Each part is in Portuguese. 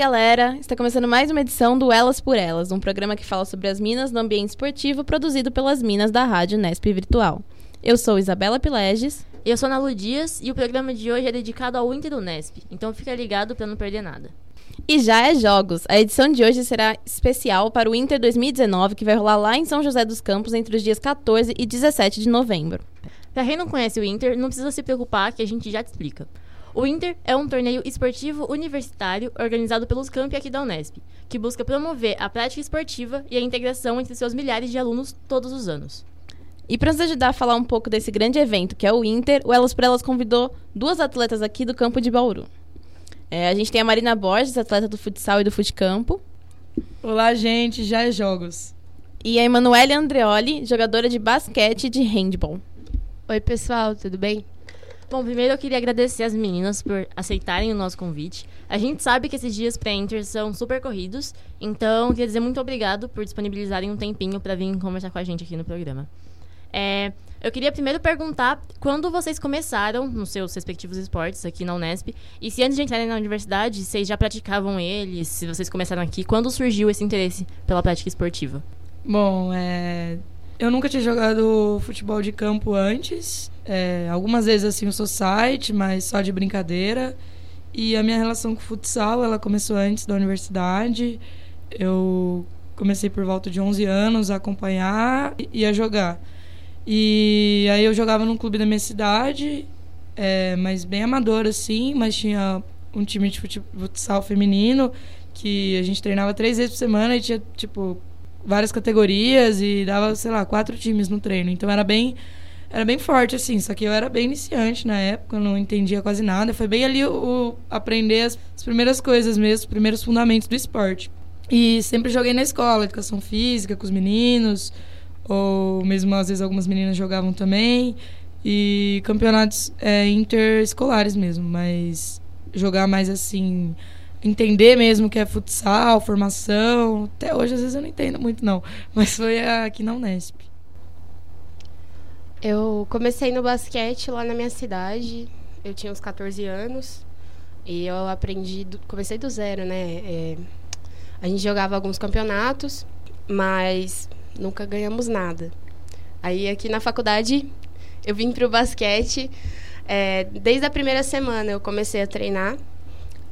galera! Está começando mais uma edição do Elas por Elas, um programa que fala sobre as minas no ambiente esportivo produzido pelas minas da Rádio Nesp Virtual. Eu sou Isabela Pileges. Eu sou Ana Lu Dias e o programa de hoje é dedicado ao Inter do Nesp, então fica ligado para não perder nada. E já é jogos. A edição de hoje será especial para o Inter 2019, que vai rolar lá em São José dos Campos entre os dias 14 e 17 de novembro. Para quem não conhece o Inter, não precisa se preocupar que a gente já te explica. O Inter é um torneio esportivo universitário organizado pelos campi aqui da Unesp, que busca promover a prática esportiva e a integração entre seus milhares de alunos todos os anos. E para nos ajudar a falar um pouco desse grande evento que é o Inter, o Elas por Elas convidou duas atletas aqui do campo de Bauru. É, a gente tem a Marina Borges, atleta do futsal e do futecampo. Olá, gente, já é jogos. E a Emanuele Andreoli, jogadora de basquete e de handball. Oi, pessoal, tudo bem? Bom, primeiro eu queria agradecer as meninas por aceitarem o nosso convite. A gente sabe que esses dias pré-inter são super corridos, então queria dizer muito obrigado por disponibilizarem um tempinho para vir conversar com a gente aqui no programa. É, eu queria primeiro perguntar quando vocês começaram nos seus respectivos esportes aqui na Unesp e se antes de entrarem na universidade vocês já praticavam eles, se vocês começaram aqui, quando surgiu esse interesse pela prática esportiva? Bom, é, eu nunca tinha jogado futebol de campo antes. É, algumas vezes assim o society, mas só de brincadeira. E a minha relação com o futsal, ela começou antes da universidade. Eu comecei por volta de 11 anos a acompanhar e a jogar. E aí eu jogava num clube da minha cidade, é, mas bem amador assim, mas tinha um time de futsal feminino que a gente treinava três vezes por semana e tinha, tipo, várias categorias e dava, sei lá, quatro times no treino. Então era bem era bem forte, assim, só que eu era bem iniciante na época, não entendia quase nada. Foi bem ali o, o aprender as, as, primeiras coisas mesmo, os primeiros fundamentos do esporte. E sempre joguei na escola, educação física, com os meninos, ou mesmo às vezes algumas meninas jogavam também. E campeonatos é, interescolares mesmo, mas jogar mais assim, entender mesmo o que é futsal, formação. Até hoje, às vezes, eu não entendo muito, não. Mas foi aqui na Unesp. Eu comecei no basquete lá na minha cidade. Eu tinha uns 14 anos. E eu aprendi, do, comecei do zero, né? É, a gente jogava alguns campeonatos, mas nunca ganhamos nada. Aí aqui na faculdade eu vim para o basquete. É, desde a primeira semana eu comecei a treinar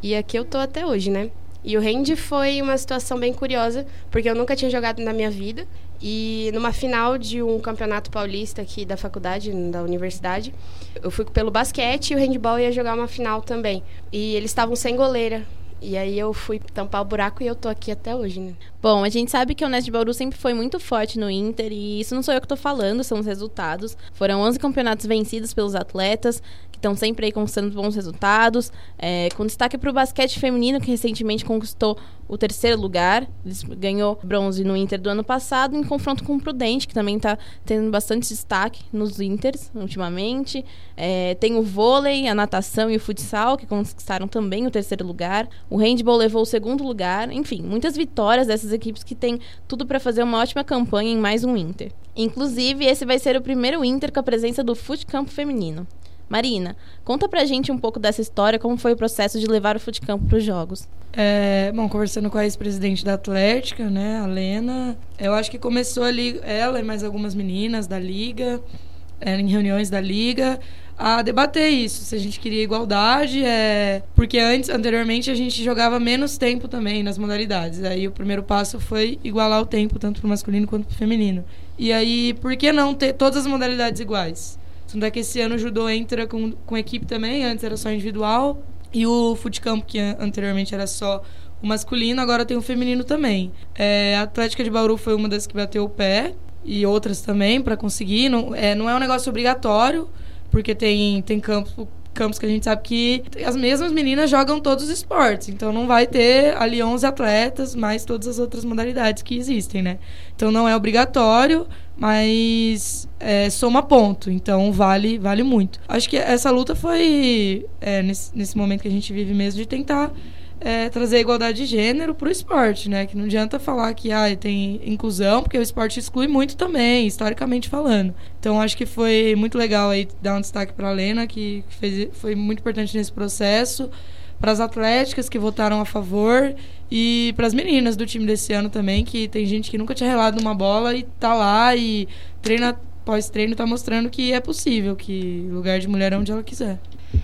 e aqui eu tô até hoje, né? E o hand foi uma situação bem curiosa, porque eu nunca tinha jogado na minha vida. E numa final de um campeonato paulista aqui da faculdade, da universidade, eu fui pelo basquete e o handball ia jogar uma final também. E eles estavam sem goleira. E aí eu fui tampar o buraco e eu tô aqui até hoje, né? Bom, a gente sabe que o Nest de Bauru sempre foi muito forte no Inter e isso não sou eu que tô falando, são os resultados. Foram 11 campeonatos vencidos pelos atletas, que estão sempre aí conquistando bons resultados. É, com destaque para o basquete feminino, que recentemente conquistou o terceiro lugar. Ganhou bronze no Inter do ano passado, em confronto com o Prudente, que também está tendo bastante destaque nos Inters ultimamente. É, tem o vôlei, a natação e o futsal, que conquistaram também o terceiro lugar. O handball levou o segundo lugar. Enfim, muitas vitórias dessas equipes que têm tudo para fazer uma ótima campanha em mais um Inter. Inclusive, esse vai ser o primeiro Inter com a presença do futecampo feminino. Marina, conta pra gente um pouco dessa história, como foi o processo de levar o futecampo para os jogos. É, bom, conversando com a ex-presidente da Atlética, né, a Lena, eu acho que começou ali, ela e mais algumas meninas da Liga, é, em reuniões da Liga, a debater isso, se a gente queria igualdade, é... porque antes, anteriormente, a gente jogava menos tempo também nas modalidades. Aí o primeiro passo foi igualar o tempo, tanto para o masculino quanto para o feminino. E aí, por que não ter todas as modalidades iguais? Tanto é que esse ano o judô entra com, com equipe também, antes era só individual. E o futecampo, que anteriormente era só o masculino, agora tem o feminino também. É, a Atlética de Bauru foi uma das que bateu o pé, e outras também, para conseguir. Não é, não é um negócio obrigatório, porque tem, tem campos, campos que a gente sabe que as mesmas meninas jogam todos os esportes. Então não vai ter ali 11 atletas, mais todas as outras modalidades que existem, né? Então não é obrigatório, mas é, soma ponto, então vale vale muito. Acho que essa luta foi é, nesse, nesse momento que a gente vive mesmo de tentar é, trazer a igualdade de gênero para o esporte, né? Que não adianta falar que ah, tem inclusão, porque o esporte exclui muito também, historicamente falando. Então acho que foi muito legal aí dar um destaque para a Lena, que fez, foi muito importante nesse processo para as atléticas que votaram a favor e para as meninas do time desse ano também, que tem gente que nunca tinha relado numa bola e tá lá e treina pós-treino tá mostrando que é possível, que lugar de mulher é onde ela quiser.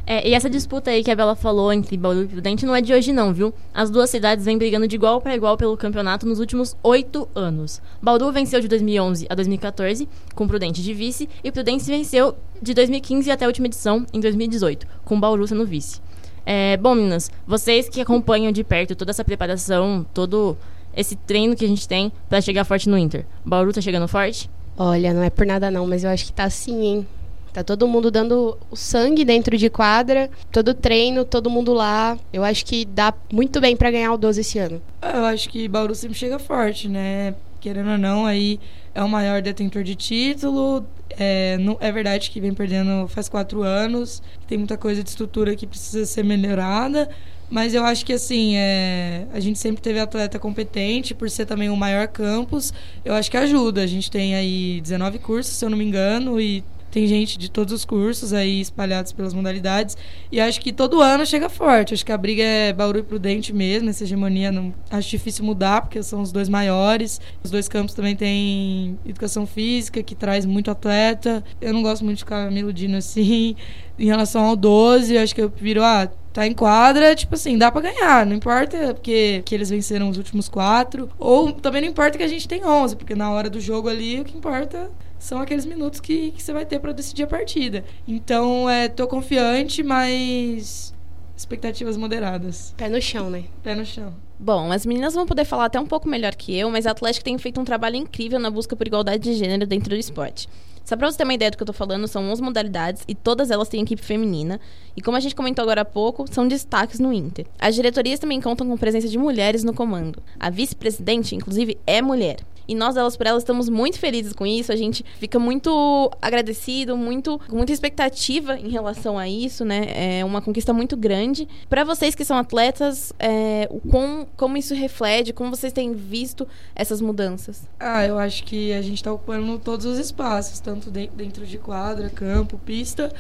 É, e essa disputa aí que a Bela falou entre Bauru e Prudente não é de hoje não, viu? As duas cidades vêm brigando de igual para igual pelo campeonato nos últimos oito anos. Bauru venceu de 2011 a 2014, com Prudente de vice, e Prudente venceu de 2015 até a última edição, em 2018, com Bauru sendo vice. É, bom, meninas, vocês que acompanham de perto toda essa preparação, todo esse treino que a gente tem para chegar forte no Inter, Bauru tá chegando forte? Olha, não é por nada não, mas eu acho que tá sim, hein? Tá todo mundo dando o sangue dentro de quadra, todo treino, todo mundo lá. Eu acho que dá muito bem para ganhar o 12 esse ano. Eu acho que Bauru sempre chega forte, né? Querendo ou não, aí é o maior detentor de título. É, não, é verdade que vem perdendo faz quatro anos. Tem muita coisa de estrutura que precisa ser melhorada. Mas eu acho que assim, é, a gente sempre teve atleta competente, por ser também o maior campus, eu acho que ajuda. A gente tem aí 19 cursos, se eu não me engano, e tem gente de todos os cursos aí espalhados pelas modalidades. E acho que todo ano chega forte. Acho que a briga é Bauru e Prudente mesmo. Essa hegemonia não acho difícil mudar, porque são os dois maiores. Os dois campos também têm educação física, que traz muito atleta. Eu não gosto muito de ficar me iludindo assim. Em relação ao 12, acho que eu viro, ah, tá em quadra, tipo assim, dá para ganhar. Não importa porque que eles venceram os últimos quatro. Ou também não importa que a gente tem 11, porque na hora do jogo ali o que importa são aqueles minutos que, que você vai ter para decidir a partida. Então, é, tô confiante, mas expectativas moderadas. Pé no chão, né? Pé no chão. Bom, as meninas vão poder falar até um pouco melhor que eu, mas a Atlética tem feito um trabalho incrível na busca por igualdade de gênero dentro do esporte. Só pra você ter uma ideia do que eu tô falando, são 11 modalidades e todas elas têm equipe feminina. E como a gente comentou agora há pouco, são destaques no Inter. As diretorias também contam com presença de mulheres no comando. A vice-presidente, inclusive, é mulher. E nós, elas por elas, estamos muito felizes com isso. A gente fica muito agradecido, muito, com muita expectativa em relação a isso, né? É uma conquista muito grande. Para vocês que são atletas, é, com, como isso reflete, como vocês têm visto essas mudanças? Ah, eu acho que a gente está ocupando todos os espaços, tanto dentro de quadra, campo, pista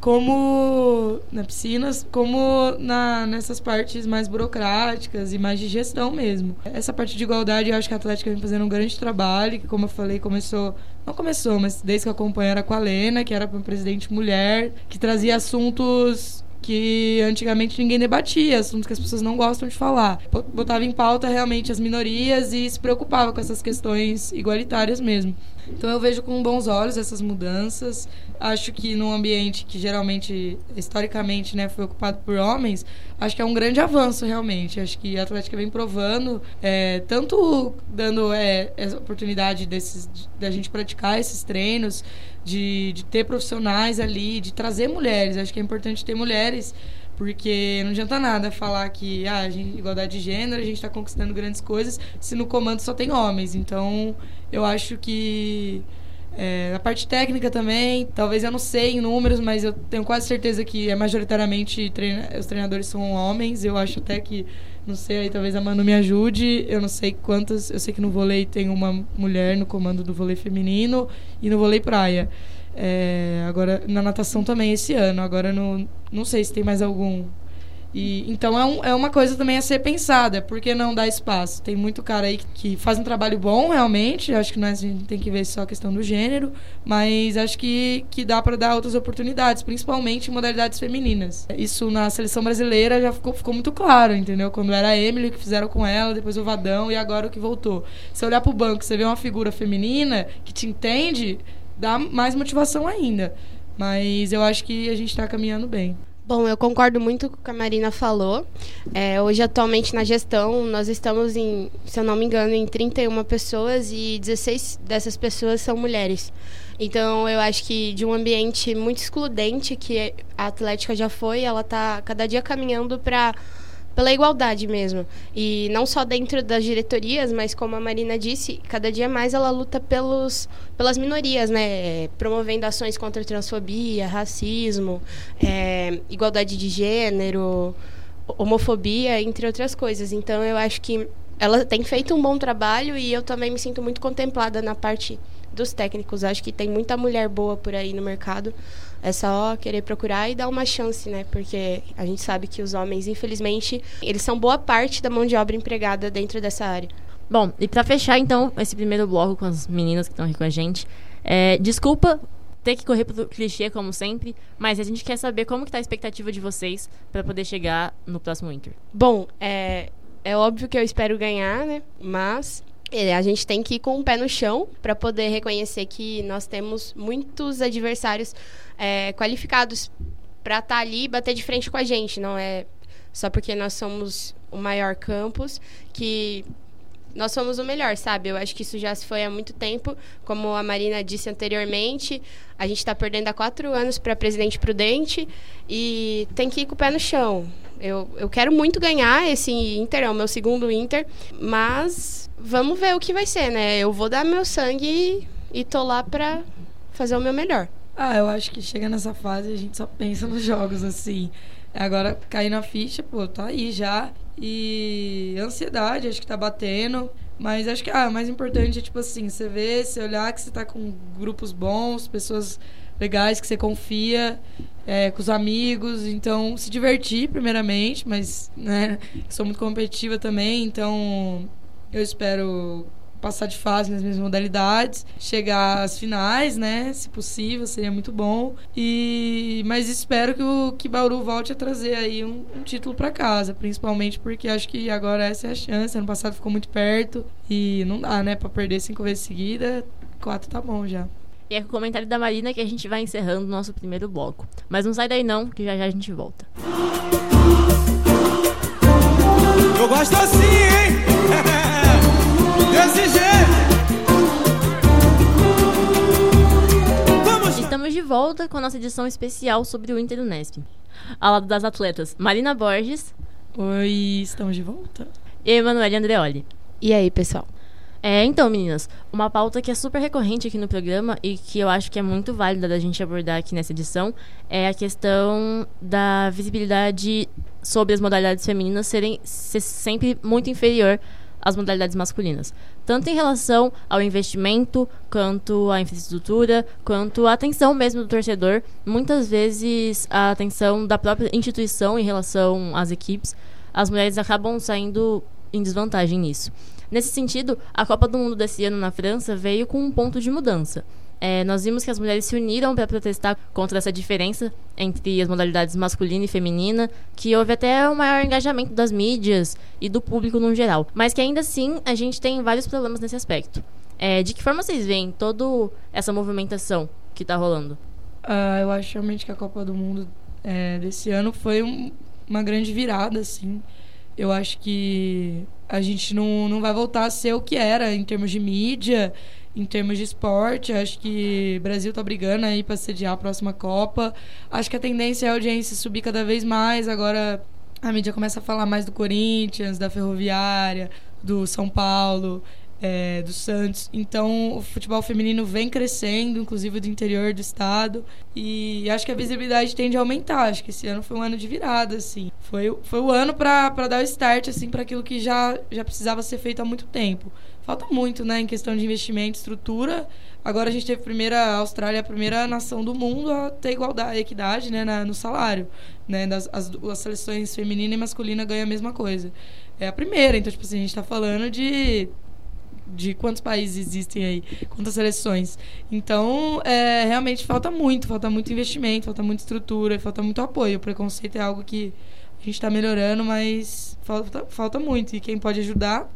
como na piscinas, como na, nessas partes mais burocráticas e mais de gestão mesmo. Essa parte de igualdade, eu acho que a Atlética vem fazendo um grande trabalho, que como eu falei, começou, não começou, mas desde que eu acompanho era com a Lena, que era uma presidente mulher, que trazia assuntos que antigamente ninguém debatia, assuntos que as pessoas não gostam de falar. Botava em pauta realmente as minorias e se preocupava com essas questões igualitárias mesmo. Então eu vejo com bons olhos essas mudanças. Acho que num ambiente que geralmente, historicamente, né, foi ocupado por homens, acho que é um grande avanço realmente. Acho que a Atlética vem provando, é, tanto dando é, essa oportunidade desses, da gente praticar esses treinos, de, de ter profissionais ali, de trazer mulheres. Acho que é importante ter mulheres porque não adianta nada falar que ah, gente, igualdade de gênero, a gente está conquistando grandes coisas, se no comando só tem homens. Então, eu acho que é, a parte técnica também, talvez eu não sei em números, mas eu tenho quase certeza que é majoritariamente treina, os treinadores são homens. Eu acho até que, não sei, aí talvez a Manu me ajude. Eu não sei quantas. Eu sei que no vôlei tem uma mulher no comando do vôlei feminino e no vôlei praia. É, agora, na natação também esse ano. Agora, no, não sei se tem mais algum. E, então é, um, é uma coisa também a ser pensada, por que não dar espaço? Tem muito cara aí que, que faz um trabalho bom, realmente. Acho que nós a gente tem que ver só a questão do gênero, mas acho que, que dá para dar outras oportunidades, principalmente em modalidades femininas. Isso na seleção brasileira já ficou, ficou muito claro, entendeu? Quando era a Emily que fizeram com ela, depois o Vadão e agora o que voltou. Se olhar pro banco, você vê uma figura feminina que te entende, dá mais motivação ainda. Mas eu acho que a gente está caminhando bem. Bom, eu concordo muito com o que a Marina falou. É, hoje, atualmente, na gestão, nós estamos em, se eu não me engano, em 31 pessoas e 16 dessas pessoas são mulheres. Então, eu acho que de um ambiente muito excludente que a Atlética já foi, ela está cada dia caminhando para pela igualdade mesmo. E não só dentro das diretorias, mas como a Marina disse, cada dia mais ela luta pelos, pelas minorias, né? Promovendo ações contra transfobia, racismo, é, igualdade de gênero, homofobia, entre outras coisas. Então eu acho que ela tem feito um bom trabalho e eu também me sinto muito contemplada na parte dos técnicos. Acho que tem muita mulher boa por aí no mercado. É só querer procurar e dar uma chance, né? Porque a gente sabe que os homens, infelizmente, eles são boa parte da mão de obra empregada dentro dessa área. Bom, e para fechar então esse primeiro bloco com as meninas que estão aqui com a gente, é, desculpa ter que correr pro clichê como sempre, mas a gente quer saber como que tá a expectativa de vocês para poder chegar no próximo Inter. Bom, é, é óbvio que eu espero ganhar, né? Mas a gente tem que ir com o pé no chão para poder reconhecer que nós temos muitos adversários é, qualificados para estar tá ali e bater de frente com a gente. Não é só porque nós somos o maior campus que nós somos o melhor, sabe? Eu acho que isso já se foi há muito tempo. Como a Marina disse anteriormente, a gente está perdendo há quatro anos para Presidente Prudente e tem que ir com o pé no chão. Eu, eu quero muito ganhar esse Inter, é o meu segundo Inter, mas vamos ver o que vai ser, né? Eu vou dar meu sangue e, e tô lá para fazer o meu melhor. Ah, eu acho que chega nessa fase a gente só pensa nos jogos, assim. Agora, cair na ficha, pô, tá aí já. E ansiedade, acho que tá batendo. Mas acho que ah, o mais importante é, tipo assim, você ver, você olhar que você tá com grupos bons, pessoas legais que você confia, é, com os amigos. Então, se divertir, primeiramente, mas, né, sou muito competitiva também, então eu espero passar de fase nas mesmas modalidades, chegar às finais, né? Se possível, seria muito bom. E mas espero que o que Bauru volte a trazer aí um, um título para casa, principalmente porque acho que agora essa é a chance. Ano passado ficou muito perto e não dá, né, para perder cinco vezes seguida. Quatro tá bom já. E é com o comentário da Marina que a gente vai encerrando o nosso primeiro bloco. Mas não sai daí não, que já já a gente volta. Eu gosto assim, hein? Desse jeito. Vamos Estamos de volta com a nossa edição especial sobre o Inter do Nesp. Ao lado das atletas Marina Borges. Oi, estamos de volta. E Emanuele Andreoli. E aí, pessoal? É, então, meninas, uma pauta que é super recorrente aqui no programa e que eu acho que é muito válida da gente abordar aqui nessa edição é a questão da visibilidade sobre as modalidades femininas serem ser sempre muito inferior as modalidades masculinas, tanto em relação ao investimento, quanto à infraestrutura, quanto à atenção mesmo do torcedor, muitas vezes a atenção da própria instituição em relação às equipes, as mulheres acabam saindo em desvantagem nisso. Nesse sentido, a Copa do Mundo desse ano na França veio com um ponto de mudança. É, nós vimos que as mulheres se uniram para protestar contra essa diferença entre as modalidades masculina e feminina, que houve até um maior engajamento das mídias e do público no geral. Mas que ainda assim a gente tem vários problemas nesse aspecto. É, de que forma vocês veem toda essa movimentação que está rolando? Uh, eu acho realmente que a Copa do Mundo é, desse ano foi um, uma grande virada, assim. Eu acho que a gente não, não vai voltar a ser o que era em termos de mídia em termos de esporte. Acho que o Brasil está brigando aí para sediar a próxima Copa. Acho que a tendência é a audiência subir cada vez mais. Agora a mídia começa a falar mais do Corinthians, da Ferroviária, do São Paulo. É, do Santos. Então, o futebol feminino vem crescendo, inclusive do interior do estado. E acho que a visibilidade tende a aumentar. Acho que esse ano foi um ano de virada, assim. Foi, foi o ano para dar o start, assim, para aquilo que já, já precisava ser feito há muito tempo falta muito, né, em questão de investimento, estrutura. Agora a gente teve a primeira, a Austrália, a primeira nação do mundo a ter igualdade, equidade, né, na, no salário, né, das, as, as seleções feminina e masculina ganham a mesma coisa. É a primeira, então, tipo assim, a gente está falando de de quantos países existem aí, quantas seleções. Então, é, realmente falta muito, falta muito investimento, falta muita estrutura, falta muito apoio. O preconceito é algo que a gente está melhorando, mas falta, falta muito. E quem pode ajudar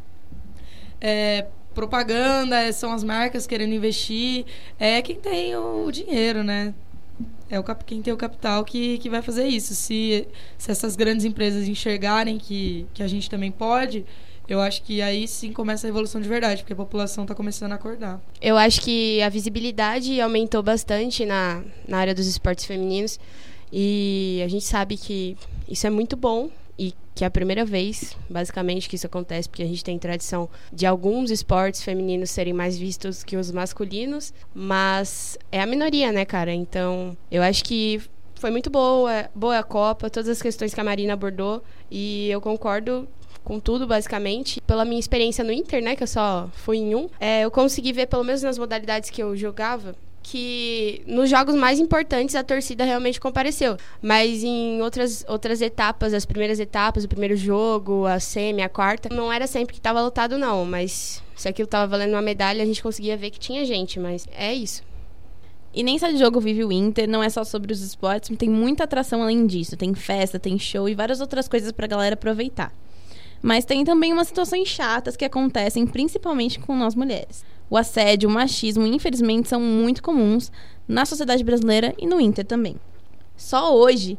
é, propaganda, é, são as marcas querendo investir, é quem tem o dinheiro, né? É o quem tem o capital que, que vai fazer isso. Se, se essas grandes empresas enxergarem que, que a gente também pode, eu acho que aí sim começa a evolução de verdade, porque a população está começando a acordar. Eu acho que a visibilidade aumentou bastante na, na área dos esportes femininos e a gente sabe que isso é muito bom e que é a primeira vez, basicamente, que isso acontece, porque a gente tem tradição de alguns esportes femininos serem mais vistos que os masculinos, mas é a minoria, né, cara? Então, eu acho que foi muito boa, boa a Copa, todas as questões que a Marina abordou, e eu concordo com tudo, basicamente. Pela minha experiência no Inter, né, que eu só fui em um, é, eu consegui ver, pelo menos nas modalidades que eu jogava, que nos jogos mais importantes a torcida realmente compareceu. Mas em outras, outras etapas, as primeiras etapas, o primeiro jogo, a semi, a quarta, não era sempre que estava lotado, não. Mas se aquilo estava valendo uma medalha, a gente conseguia ver que tinha gente. Mas é isso. E nem só de jogo vive o Inter, não é só sobre os esportes, tem muita atração além disso. Tem festa, tem show e várias outras coisas pra galera aproveitar. Mas tem também umas situações chatas que acontecem principalmente com nós mulheres. O assédio, o machismo, infelizmente, são muito comuns na sociedade brasileira e no Inter também. Só hoje,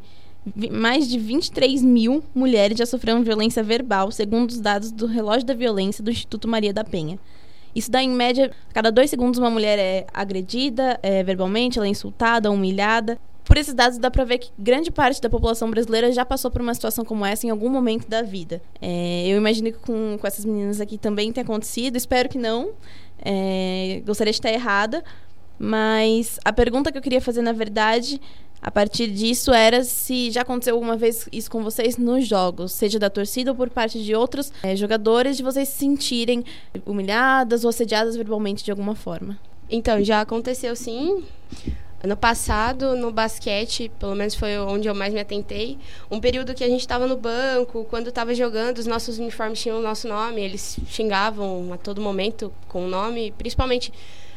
mais de 23 mil mulheres já sofreram violência verbal, segundo os dados do Relógio da Violência do Instituto Maria da Penha. Isso dá, em média, a cada dois segundos uma mulher é agredida é, verbalmente, ela é insultada, humilhada. Por esses dados, dá pra ver que grande parte da população brasileira já passou por uma situação como essa em algum momento da vida. É, eu imagino que com, com essas meninas aqui também tenha acontecido, espero que não. É, gostaria de estar errada, mas a pergunta que eu queria fazer, na verdade, a partir disso era se já aconteceu alguma vez isso com vocês nos jogos, seja da torcida ou por parte de outros é, jogadores, de vocês se sentirem humilhadas ou assediadas verbalmente de alguma forma. Então, já aconteceu sim. Ano passado, no basquete, pelo menos foi onde eu mais me atentei, um período que a gente estava no banco, quando estava jogando, os nossos uniformes tinham o nosso nome, eles xingavam a todo momento com o nome, principalmente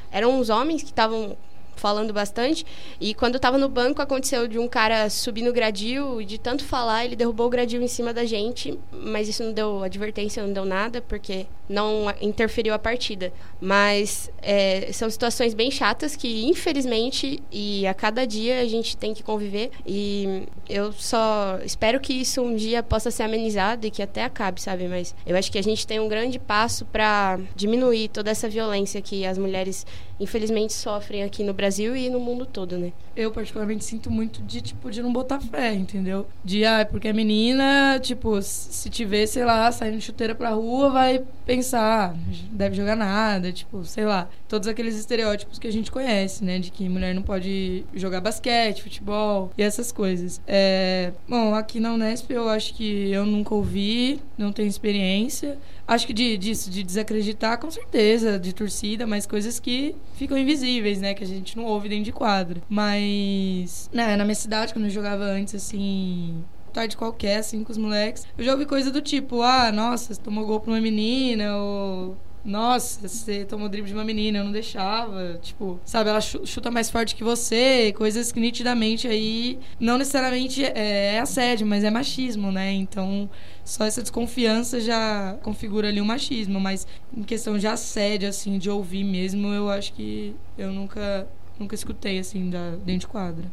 eram os homens que estavam falando bastante. E quando eu tava no banco, aconteceu de um cara subir no gradil e de tanto falar, ele derrubou o gradil em cima da gente, mas isso não deu advertência, não deu nada, porque não interferiu a partida. Mas é, são situações bem chatas que, infelizmente, e a cada dia a gente tem que conviver. E eu só espero que isso um dia possa ser amenizado e que até acabe, sabe? Mas eu acho que a gente tem um grande passo para diminuir toda essa violência que as mulheres, infelizmente, sofrem aqui no Brasil e no mundo todo, né? Eu, particularmente, sinto muito de, tipo, de não botar fé, entendeu? De, ah, porque a menina, tipo, se te ver, sei lá, saindo chuteira pra rua, vai pensar, deve jogar nada, tipo, sei lá, todos aqueles estereótipos que a gente conhece, né, de que mulher não pode jogar basquete, futebol e essas coisas. É, bom, aqui na Unesp eu acho que eu nunca ouvi, não tenho experiência. Acho que de, disso, de desacreditar, com certeza, de torcida, mas coisas que ficam invisíveis, né? Que a gente não ouve dentro de quadro. Mas, né, na minha cidade, quando eu jogava antes, assim, tarde qualquer, assim, com os moleques. Eu já ouvi coisa do tipo, ah, nossa, você tomou gol pra uma menina, ou nossa, você tomou drible de uma menina, eu não deixava. Tipo, sabe, ela chuta mais forte que você, coisas que nitidamente aí não necessariamente é, é assédio, mas é machismo, né? Então, só essa desconfiança já configura ali o um machismo, mas em questão de assédio, assim, de ouvir mesmo, eu acho que eu nunca, nunca escutei, assim, da, dentro de quadra.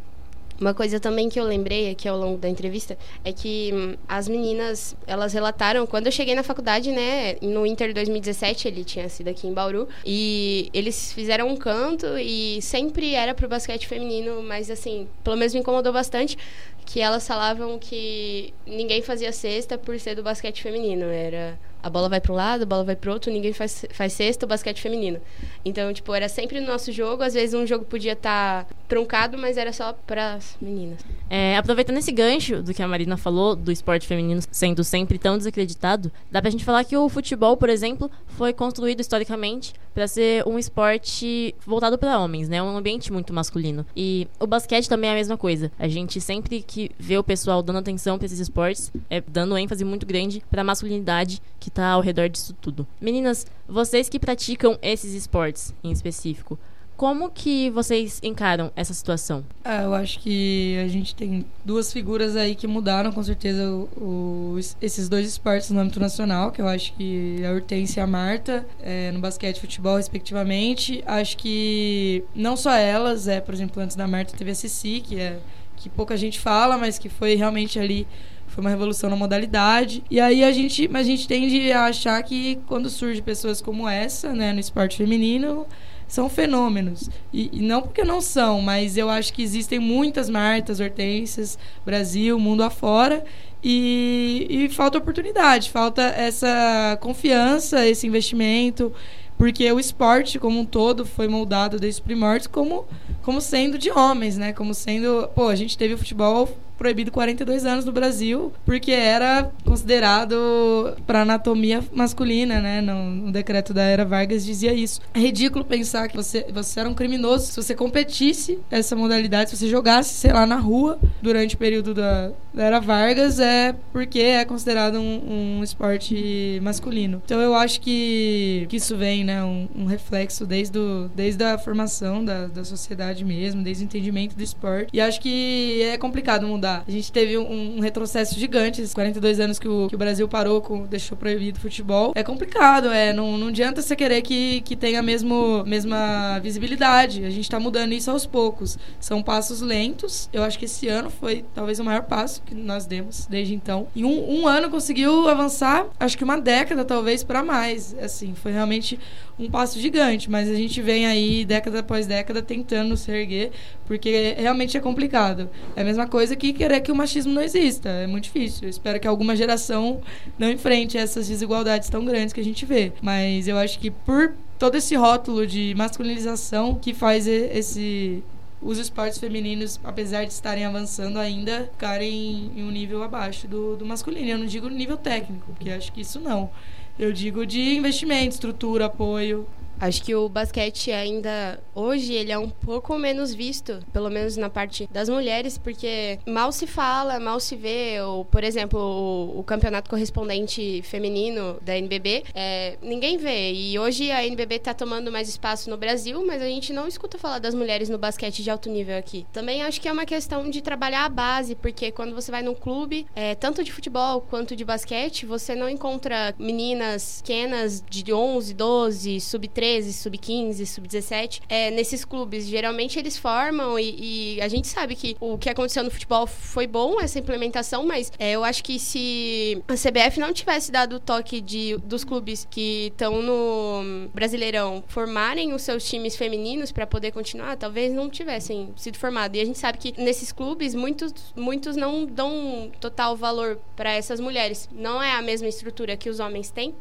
Uma coisa também que eu lembrei aqui ao longo da entrevista é que hum, as meninas, elas relataram, quando eu cheguei na faculdade, né, no Inter 2017, ele tinha sido aqui em Bauru, e eles fizeram um canto e sempre era pro basquete feminino, mas assim, pelo menos me incomodou bastante que elas falavam que ninguém fazia cesta por ser do basquete feminino, era a bola vai para um lado, a bola vai para outro, ninguém faz, faz cesta, o basquete feminino. Então, tipo, era sempre no nosso jogo, às vezes um jogo podia estar tá truncado, mas era só para as meninas. É, aproveitando esse gancho do que a Marina falou, do esporte feminino sendo sempre tão desacreditado, dá pra gente falar que o futebol, por exemplo, foi construído historicamente para ser um esporte voltado para homens, né? Um ambiente muito masculino. E o basquete também é a mesma coisa. A gente sempre que vê o pessoal dando atenção para esses esportes, é dando ênfase muito grande para a masculinidade que tá ao redor disso tudo. Meninas, vocês que praticam esses esportes em específico, como que vocês encaram essa situação? Ah, eu acho que a gente tem duas figuras aí que mudaram com certeza o, esses dois esportes no âmbito nacional, que eu acho que a Hortência e a Marta, é, no basquete e futebol, respectivamente. Acho que não só elas, é, por exemplo, antes da Marta teve a Cici, que é que pouca gente fala, mas que foi realmente ali foi uma revolução na modalidade. E aí a gente, a gente tende a achar que quando surge pessoas como essa, né, no esporte feminino, são fenômenos. E, e, não porque não são, mas eu acho que existem muitas Martas, Hortências, Brasil, mundo afora, e, e falta oportunidade, falta essa confiança, esse investimento, porque o esporte como um todo foi moldado desde os primórdios como como sendo de homens, né? Como sendo, pô, a gente teve o futebol proibido 42 anos no Brasil, porque era considerado para anatomia masculina, né? No, no, decreto da era Vargas dizia isso. É ridículo pensar que você, você era um criminoso se você competisse essa modalidade, se você jogasse, sei lá, na rua durante o período da, da era Vargas, é porque é considerado um, um esporte masculino. Então eu acho que, que isso vem, né? Um, um reflexo desde, do, desde a formação da, da sociedade mesmo, desde o entendimento do esporte. E acho que é complicado mudar mudar. A gente teve um, um retrocesso gigante, esses 42 anos que o, que o Brasil parou, com, deixou proibido o futebol. É complicado, é. Não, não adianta você querer que, que tenha a mesmo, mesma visibilidade. A gente tá mudando isso aos poucos. São passos lentos. Eu acho que esse ano foi talvez o maior passo que nós demos desde então. Em um, um ano conseguiu avançar, acho que uma década talvez para mais. Assim, foi realmente um passo gigante, mas a gente vem aí década após década tentando se erguer, porque realmente é complicado. É a mesma coisa que querer que o machismo não exista, é muito difícil. Eu espero que alguma geração não enfrente essas desigualdades tão grandes que a gente vê, mas eu acho que por todo esse rótulo de masculinização que faz esse os esportes femininos, apesar de estarem avançando ainda, ficarem em um nível abaixo do, do masculino. Eu não digo nível técnico, porque acho que isso não. Eu digo de investimento, estrutura, apoio. Acho que o basquete ainda hoje ele é um pouco menos visto, pelo menos na parte das mulheres, porque mal se fala, mal se vê. Ou, por exemplo, o, o campeonato correspondente feminino da NBB, é, ninguém vê. E hoje a NBB está tomando mais espaço no Brasil, mas a gente não escuta falar das mulheres no basquete de alto nível aqui. Também acho que é uma questão de trabalhar a base, porque quando você vai num clube, é, tanto de futebol quanto de basquete, você não encontra meninas pequenas de 11, 12, sub-13 sub-13, sub-15, sub-17, é, nesses clubes. Geralmente eles formam e, e, a gente sabe que o que aconteceu no futebol foi bom, essa implementação, mas é, eu acho que se a CBF não tivesse dado o toque de, dos clubes que estão no Brasileirão formarem os seus times femininos para poder continuar, talvez não tivessem sido formados. E a gente sabe que nesses clubes muitos, muitos não dão total valor para essas mulheres. Não é a mesma estrutura que os homens têm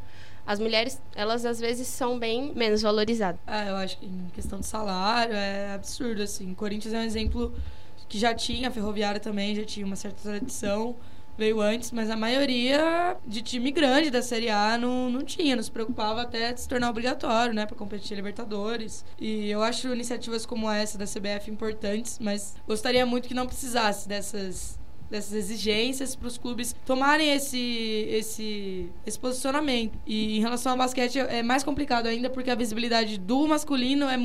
as mulheres, elas às vezes são bem menos valorizadas. Ah, eu acho que em questão de salário é absurdo, assim. Corinthians é um exemplo que já tinha, a Ferroviária também já tinha uma certa tradição, veio antes, mas a maioria de time grande da Série A não, não tinha, não se preocupava até de se tornar obrigatório, né, para competir em Libertadores. E eu acho iniciativas como essa da CBF importantes, mas gostaria muito que não precisasse dessas dessas exigências para os clubes tomarem esse, esse, esse posicionamento. E em relação ao basquete é mais complicado ainda porque a visibilidade do masculino é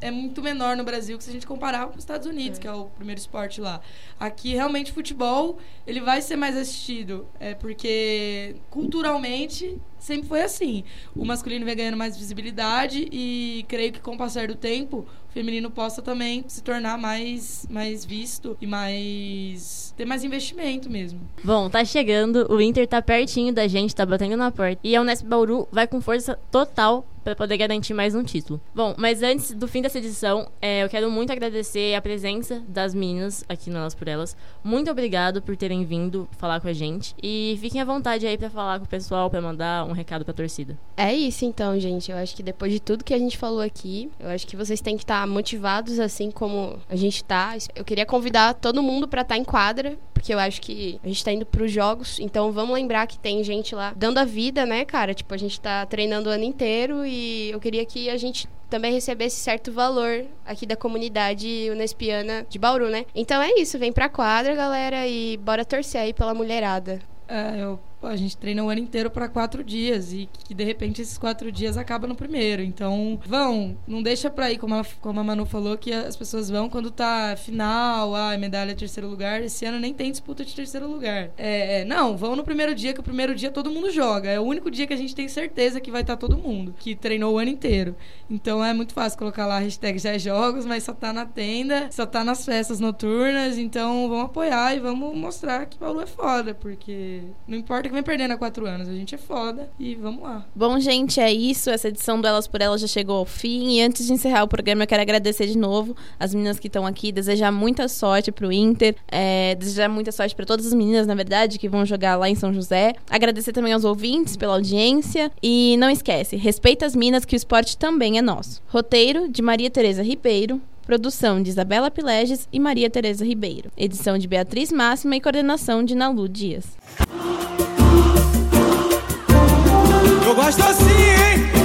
é muito menor no Brasil que se a gente comparar com os Estados Unidos, é. que é o primeiro esporte lá. Aqui, realmente, futebol, ele vai ser mais assistido, é porque culturalmente sempre foi assim. O masculino vem ganhando mais visibilidade e creio que com o passar do tempo, o feminino possa também se tornar mais, mais visto e mais ter mais investimento mesmo. Bom, tá chegando, o Inter tá pertinho da gente, tá batendo na porta. E a Unesp Bauru vai com força total para poder garantir mais um título. Bom, mas antes do fim dessa edição, é, eu quero muito agradecer a presença das meninas aqui no Elas por Elas. Muito obrigado por terem vindo falar com a gente. E fiquem à vontade aí para falar com o pessoal, para mandar um recado pra torcida. É isso então, gente. Eu acho que depois de tudo que a gente falou aqui, eu acho que vocês têm que estar motivados assim como a gente tá. Eu queria convidar todo mundo para estar tá em quadra, porque eu acho que a gente tá indo pros jogos, então vamos lembrar que tem gente lá dando a vida, né, cara? Tipo, a gente tá treinando o ano inteiro e eu queria que a gente também recebesse certo valor aqui da comunidade unespiana de Bauru, né? Então é isso, vem pra quadra, galera, e bora torcer aí pela mulherada. É, eu a gente treina o ano inteiro para quatro dias e que de repente esses quatro dias acabam no primeiro. Então, vão, não deixa pra ir, como, ela, como a Manu falou, que as pessoas vão quando tá final, ah, medalha terceiro lugar. Esse ano nem tem disputa de terceiro lugar. É, é, não, vão no primeiro dia, que o primeiro dia todo mundo joga. É o único dia que a gente tem certeza que vai estar tá todo mundo, que treinou o ano inteiro. Então é muito fácil colocar lá a hashtag já é jogos, mas só tá na tenda, só tá nas festas noturnas. Então vamos apoiar e vamos mostrar que o Bauru é foda, porque não importa que vem perdendo há quatro anos. A gente é foda e vamos lá. Bom, gente, é isso. Essa edição do Elas por Elas já chegou ao fim. E antes de encerrar o programa, eu quero agradecer de novo as meninas que estão aqui, desejar muita sorte pro Inter, é, desejar muita sorte para todas as meninas, na verdade, que vão jogar lá em São José. Agradecer também aos ouvintes pela audiência. E não esquece, respeita as minas que o esporte também é nosso. Roteiro de Maria Tereza Ribeiro. Produção de Isabela Pileges e Maria Tereza Ribeiro. Edição de Beatriz Máxima e coordenação de Nalu Dias. Eu gosto assim, hein?